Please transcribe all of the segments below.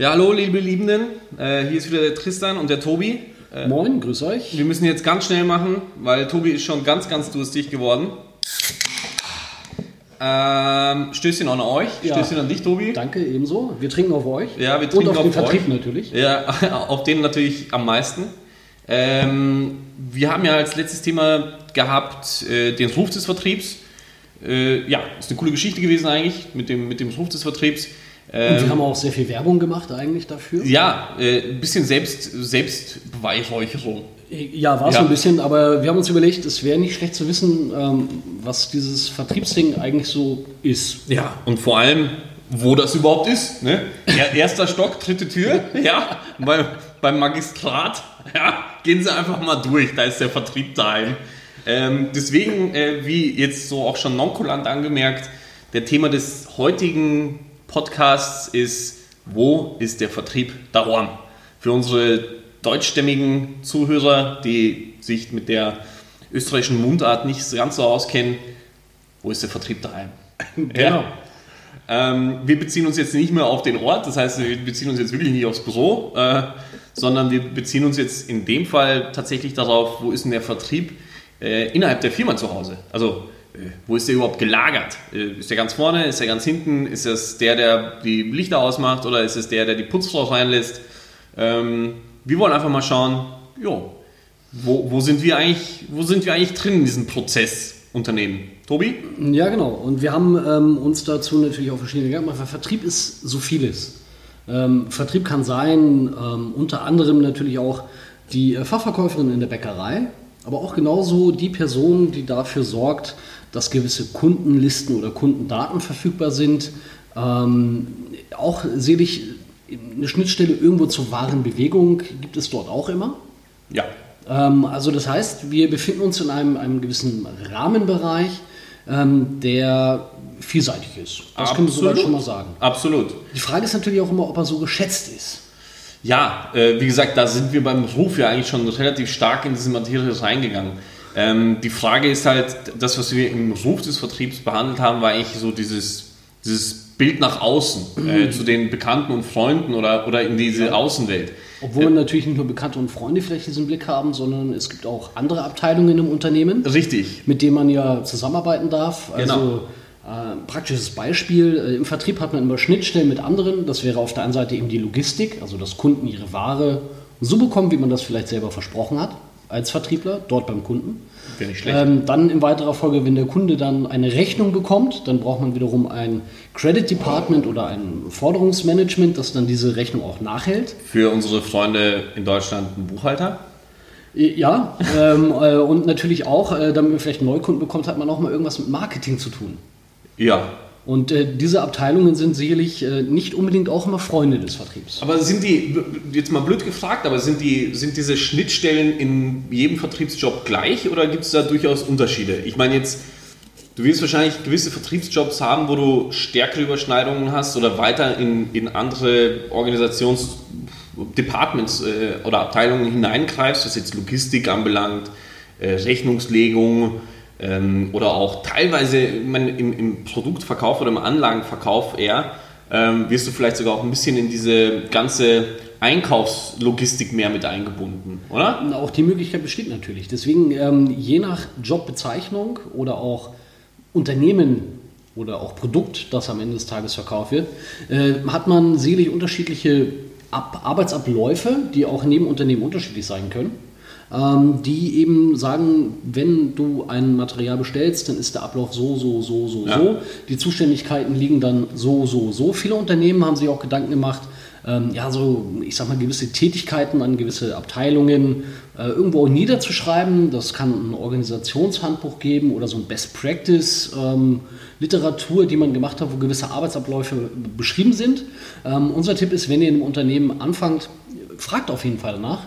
Ja, hallo, liebe Liebenden. Äh, hier ist wieder der Tristan und der Tobi. Äh, Moin, grüß euch. Wir müssen jetzt ganz schnell machen, weil Tobi ist schon ganz, ganz durstig geworden. Ähm, Stößchen an euch. Ja. Stößchen an dich, Tobi. Danke, ebenso. Wir trinken auf euch. Ja, wir trinken Und auf, auf den Vertrieb natürlich. Ja, auf den natürlich am meisten. Ähm, wir haben ja als letztes Thema gehabt äh, den Ruf des Vertriebs. Äh, ja, ist eine coole Geschichte gewesen eigentlich mit dem, mit dem Ruf des Vertriebs. Ähm, Und wir haben auch sehr viel Werbung gemacht eigentlich dafür. Ja, äh, ein bisschen Selbst, Selbstbeweihräucherung. Ja, war es ja. so ein bisschen, aber wir haben uns überlegt, es wäre nicht schlecht zu wissen, ähm, was dieses Vertriebsding eigentlich so ist. Ja, und vor allem, wo das überhaupt ist. Ne? Erster Stock, dritte Tür, ja, bei, beim Magistrat, ja, gehen Sie einfach mal durch, da ist der Vertrieb daheim. Ähm, deswegen, äh, wie jetzt so auch schon nonkulant angemerkt, der Thema des heutigen Podcasts ist, wo ist der Vertrieb daheim? Für unsere deutschstämmigen Zuhörer, die sich mit der österreichischen Mundart nicht ganz so auskennen, wo ist der Vertrieb daheim? genau. Ja. Ähm, wir beziehen uns jetzt nicht mehr auf den Ort, das heißt, wir beziehen uns jetzt wirklich nicht aufs Büro, äh, sondern wir beziehen uns jetzt in dem Fall tatsächlich darauf, wo ist denn der Vertrieb äh, innerhalb der Firma zu Hause? Also wo ist der überhaupt gelagert? Äh, ist der ganz vorne? Ist der ganz hinten? Ist das der, der die Lichter ausmacht? Oder ist es der, der die Putzfrau reinlässt? Ähm, wir wollen einfach mal schauen, jo, wo, wo, sind wir eigentlich, wo sind wir eigentlich drin in diesem Prozessunternehmen? Tobi? Ja, genau. Und wir haben ähm, uns dazu natürlich auch verschiedene Gedanken gemacht, weil Vertrieb ist so vieles. Ähm, Vertrieb kann sein, ähm, unter anderem natürlich auch die äh, Fachverkäuferin in der Bäckerei, aber auch genauso die Person, die dafür sorgt, dass gewisse Kundenlisten oder Kundendaten verfügbar sind. Ähm, auch sehe ich eine Schnittstelle irgendwo zur wahren Bewegung gibt es dort auch immer. Ja. Ähm, also das heißt, wir befinden uns in einem, einem gewissen Rahmenbereich, ähm, der vielseitig ist. Das können wir soweit schon mal sagen. Absolut. Die Frage ist natürlich auch immer, ob er so geschätzt ist. Ja, äh, wie gesagt, da sind wir beim Ruf ja eigentlich schon relativ stark in diese Materie reingegangen. Ähm, die Frage ist halt, das, was wir im Ruf des Vertriebs behandelt haben, war eigentlich so dieses, dieses Bild nach außen, äh, mhm. zu den Bekannten und Freunden oder, oder in diese ja. Außenwelt. Obwohl äh, natürlich nicht nur Bekannte und Freunde vielleicht diesen Blick haben, sondern es gibt auch andere Abteilungen im Unternehmen. Richtig. Mit denen man ja zusammenarbeiten darf. Also genau. Äh, praktisches Beispiel, äh, im Vertrieb hat man immer Schnittstellen mit anderen. Das wäre auf der einen Seite eben die Logistik, also dass Kunden ihre Ware so bekommen, wie man das vielleicht selber versprochen hat als Vertriebler, dort beim Kunden. Ähm, dann in weiterer Folge, wenn der Kunde dann eine Rechnung bekommt, dann braucht man wiederum ein Credit Department oder ein Forderungsmanagement, das dann diese Rechnung auch nachhält. Für unsere Freunde in Deutschland ein Buchhalter? Ja, ähm, äh, und natürlich auch, äh, damit man vielleicht einen Neukunden bekommt, hat man auch mal irgendwas mit Marketing zu tun. Ja, und äh, diese Abteilungen sind sicherlich äh, nicht unbedingt auch immer Freunde des Vertriebs. Aber sind die, jetzt mal blöd gefragt, aber sind, die, sind diese Schnittstellen in jedem Vertriebsjob gleich oder gibt es da durchaus Unterschiede? Ich meine jetzt, du wirst wahrscheinlich gewisse Vertriebsjobs haben, wo du stärkere Überschneidungen hast oder weiter in, in andere Organisationsdepartments äh, oder Abteilungen hineingreifst, was jetzt Logistik anbelangt, äh, Rechnungslegung, ähm, oder auch teilweise man, im, im, Produktverkauf oder im Anlagenverkauf eher, ähm, wirst du vielleicht sogar auch ein bisschen in diese ganze Einkaufslogistik mehr mit eingebunden, oder? Auch die Möglichkeit besteht natürlich. Deswegen ähm, je nach Jobbezeichnung oder auch Unternehmen oder auch Produkt, das am Ende des Tages verkauft wird, äh, hat man sicherlich unterschiedliche Ab Arbeitsabläufe, die auch neben Unternehmen unterschiedlich sein können ähm, die eben sagen, wenn du ein Material bestellst, dann ist der Ablauf so, so, so, so, ja. so. Die Zuständigkeiten liegen dann so, so, so. Viele Unternehmen haben sich auch Gedanken gemacht, ähm, ja, so, ich sag mal, gewisse Tätigkeiten an gewisse Abteilungen äh, irgendwo niederzuschreiben. Das kann ein Organisationshandbuch geben oder so ein Best Practice. Ähm, Literatur, die man gemacht hat, wo gewisse Arbeitsabläufe beschrieben sind. Ähm, unser Tipp ist, wenn ihr in einem Unternehmen anfangt, fragt auf jeden Fall danach.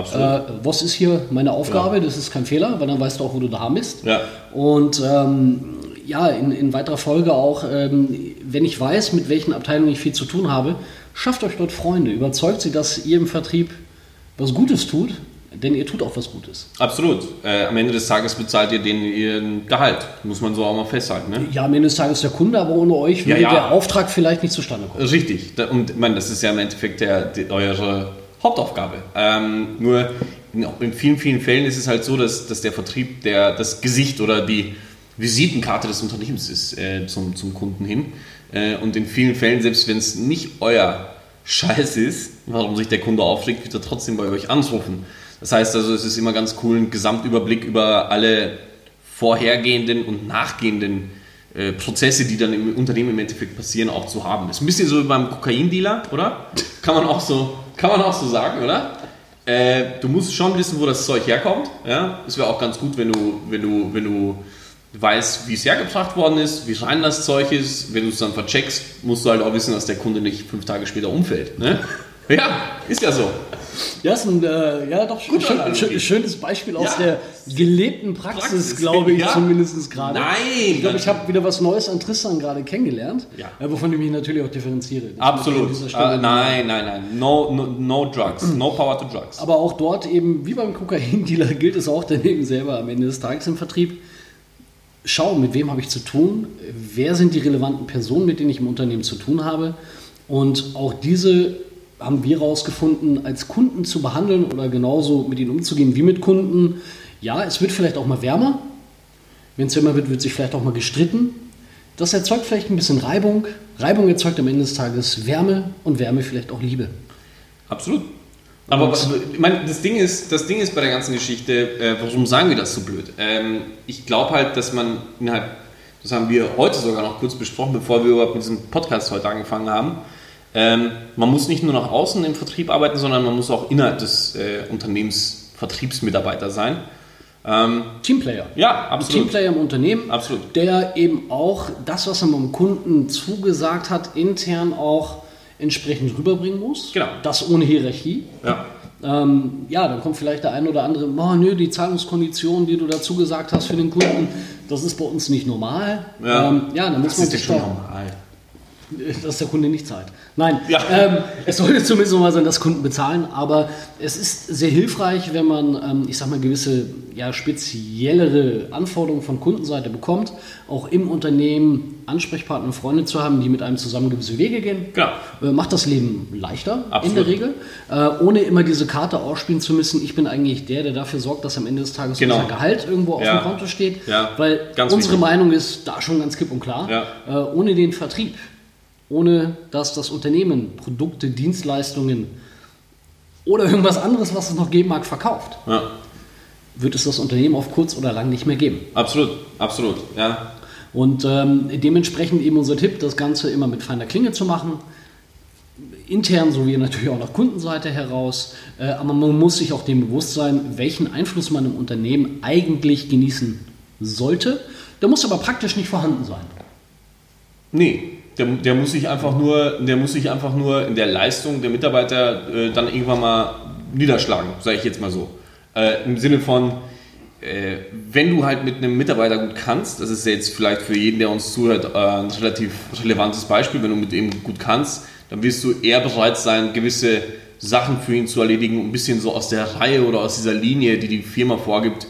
Absolut. Äh, was ist hier meine Aufgabe? Ja. Das ist kein Fehler, weil dann weißt du auch, wo du da bist. Ja. Und ähm, ja, in, in, weiterer Folge auch, ähm, wenn ich weiß, mit welchen Abteilungen ich viel zu tun habe, schafft euch dort Freunde. Überzeugt sie, dass ihr im Vertrieb was Gutes tut. Denn ihr tut auch was Gutes. Absolut. Äh, am Ende des Tages bezahlt ihr denen ihren Gehalt. Muss man so auch mal festhalten. Ne? Ja, am Ende des Tages der Kunde, aber ohne euch würde Ja, ja. der Auftrag vielleicht nicht zustande kommen. Richtig. Und meine, das ist ja im Endeffekt der, die, eure Hauptaufgabe. Ähm, nur in, in vielen, vielen Fällen ist es halt so, dass, dass der Vertrieb der, das Gesicht oder die Visitenkarte des Unternehmens ist äh, zum, zum Kunden hin. Äh, und in vielen Fällen, selbst wenn es nicht euer Scheiß ist, warum sich der Kunde aufregt, wird er trotzdem bei euch anrufen. Das heißt also, es ist immer ganz cool, einen Gesamtüberblick über alle vorhergehenden und nachgehenden äh, Prozesse, die dann im Unternehmen im Endeffekt passieren, auch zu haben. Ist ein bisschen so wie beim Kokaindealer, oder? Kann man auch so, kann man auch so sagen, oder? Äh, du musst schon wissen, wo das Zeug herkommt. Ja? Es wäre auch ganz gut, wenn du, wenn du, wenn du weißt, wie es hergebracht worden ist, wie rein das Zeug ist. Wenn du es dann vercheckst, musst du halt auch wissen, dass der Kunde nicht fünf Tage später umfällt. Ne? Ja, ist ja so. Ja, ist ein äh, ja, doch Guter schön, schön, schönes Beispiel aus Ja. der gelebten Praxis, Praxis, glaube ich ja. zumindest gerade. Nein! Ich glaube, ich habe wieder was Neues an Tristan gerade kennengelernt, Ja. äh, wovon ich mich natürlich auch differenziere. Das Absolut. Äh, nein, nein, nein. No, no, no drugs. No power to drugs. Aber auch dort eben, wie beim Kokain-Dealer, gilt es auch daneben selber am Ende des Tages im Vertrieb. Schau, mit wem habe ich zu tun? Wer sind die relevanten Personen, mit denen ich im Unternehmen zu tun habe? Und auch diese haben wir herausgefunden, als Kunden zu behandeln oder genauso mit ihnen umzugehen wie mit Kunden. Ja, es wird vielleicht auch mal wärmer. Wenn es wärmer wird, wird sich vielleicht auch mal gestritten. Das erzeugt vielleicht ein bisschen Reibung. Reibung erzeugt am Ende des Tages Wärme und Wärme vielleicht auch Liebe. Absolut. Aber was- ich meine, das Ding ist, das Ding ist bei der ganzen Geschichte, äh, warum sagen wir das so blöd? Ähm, ich glaube halt, dass man innerhalb, das haben wir heute sogar noch kurz besprochen, bevor wir überhaupt mit diesem Podcast heute angefangen haben. Ähm, man muss nicht nur nach außen im Vertrieb arbeiten, sondern man muss auch innerhalb des äh, Unternehmens Vertriebsmitarbeiter sein. Ähm, Teamplayer. ja, Ein absolut. Teamplayer im Unternehmen, Absolut. der eben auch das, was er beim Kunden zugesagt hat, intern auch entsprechend rüberbringen muss. Genau. Das ohne Hierarchie. Ja. Ähm, ja, dann kommt vielleicht der ein oder andere, oh, nö, die Zahlungskonditionen, die du dazu gesagt hast für den Kunden, das ist bei uns nicht normal. Ja, ähm, ja dann muss das man ist ja sich schon normal. Dass der Kunde nicht zahlt. Nein, Ja. ähm, es sollte zumindest noch mal sein, dass Kunden bezahlen, aber es ist sehr hilfreich, wenn man, ähm, ich sag mal, gewisse ja, speziellere Anforderungen von Kundenseite bekommt, auch im Unternehmen Ansprechpartner und Freunde zu haben, die mit einem zusammen gewisse Wege gehen. Genau. Äh, Macht das Leben leichter Absolut. in der Regel, äh, ohne immer diese Karte ausspielen zu müssen. Ich bin eigentlich der, der dafür sorgt, dass am Ende des Tages Genau. unser Gehalt irgendwo auf Ja. dem Konto steht, Ja, weil unsere wichtig. Meinung ist da schon ganz klipp und klar. Ja. Äh, ohne den Vertrieb, ohne dass das Unternehmen Produkte, Dienstleistungen oder irgendwas anderes, was es noch geben mag, verkauft, Ja. wird es das Unternehmen auf kurz oder lang nicht mehr geben. Absolut, absolut. Ja. Und ähm, dementsprechend eben unser Tipp, das Ganze immer mit feiner Klinge zu machen. Intern sowie natürlich auch nach Kundenseite heraus. Äh, aber man muss sich auch dem bewusst sein, welchen Einfluss man im Unternehmen eigentlich genießen sollte. Der muss aber praktisch nicht vorhanden sein. Nee, der, der, muss sich einfach nur, der muss sich einfach nur in der Leistung der Mitarbeiter äh, dann irgendwann mal niederschlagen, sage ich jetzt mal so. Äh, Im Sinne von, äh, wenn du halt mit einem Mitarbeiter gut kannst, das ist jetzt vielleicht für jeden, der uns zuhört, äh, ein relativ relevantes Beispiel, wenn du mit ihm gut kannst, dann wirst du eher bereit sein, gewisse Sachen für ihn zu erledigen, um ein bisschen so aus der Reihe oder aus dieser Linie, die die Firma vorgibt,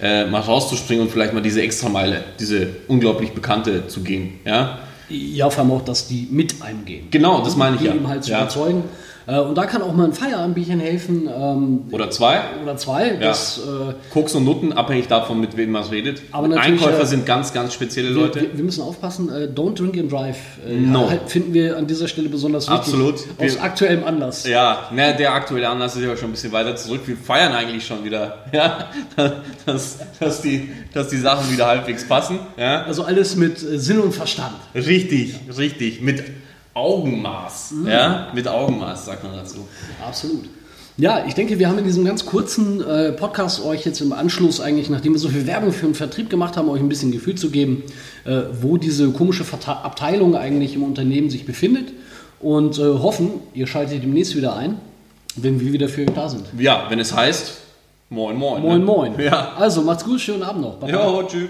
äh, mal rauszuspringen und vielleicht mal diese Extrameile, diese unglaublich bekannte zu gehen. Ja? Ja, vor allem auch, dass die mit einem gehen. Genau, das meine ich die ja. eben halt zu Ja. überzeugen. Äh, Und da kann auch mal ein Feierabendbierchen helfen. ähm, Oder zwei. Oder zwei. Das, äh, Koks und Nutten, abhängig davon, mit wem man redet. Aber Einkäufer äh, sind ganz, ganz spezielle Leute. wir, wir müssen aufpassen. äh, Don't drink and drive. Äh, No. halt finden wir an dieser Stelle besonders wichtig. Absolut. Aus Wir- aktuellem Anlass. Ja, ne, der aktuelle Anlass ist ja schon ein bisschen weiter zurück. Wir feiern eigentlich schon wieder, ja, dass, dass, die, dass die Sachen wieder halbwegs passen. Ja. Also alles mit Sinn und Verstand. Richtig, richtig. Mit Augenmaß. Mhm. Ja, mit Augenmaß, sagt man dazu. Absolut. Ja, ich denke, wir haben in diesem ganz kurzen äh, Podcast euch jetzt im Anschluss eigentlich, nachdem wir so viel Werbung für den Vertrieb gemacht haben, euch ein bisschen Gefühl zu geben, äh, wo diese komische Verta Abteilung eigentlich im Unternehmen sich befindet und äh, hoffen, ihr schaltet demnächst wieder ein, wenn wir wieder für euch da sind. Ja, wenn es heißt, moin, moin. Moin, ne? moin. Ja. Also, macht's gut, schönen Abend noch. Baba. Jo, tschüss.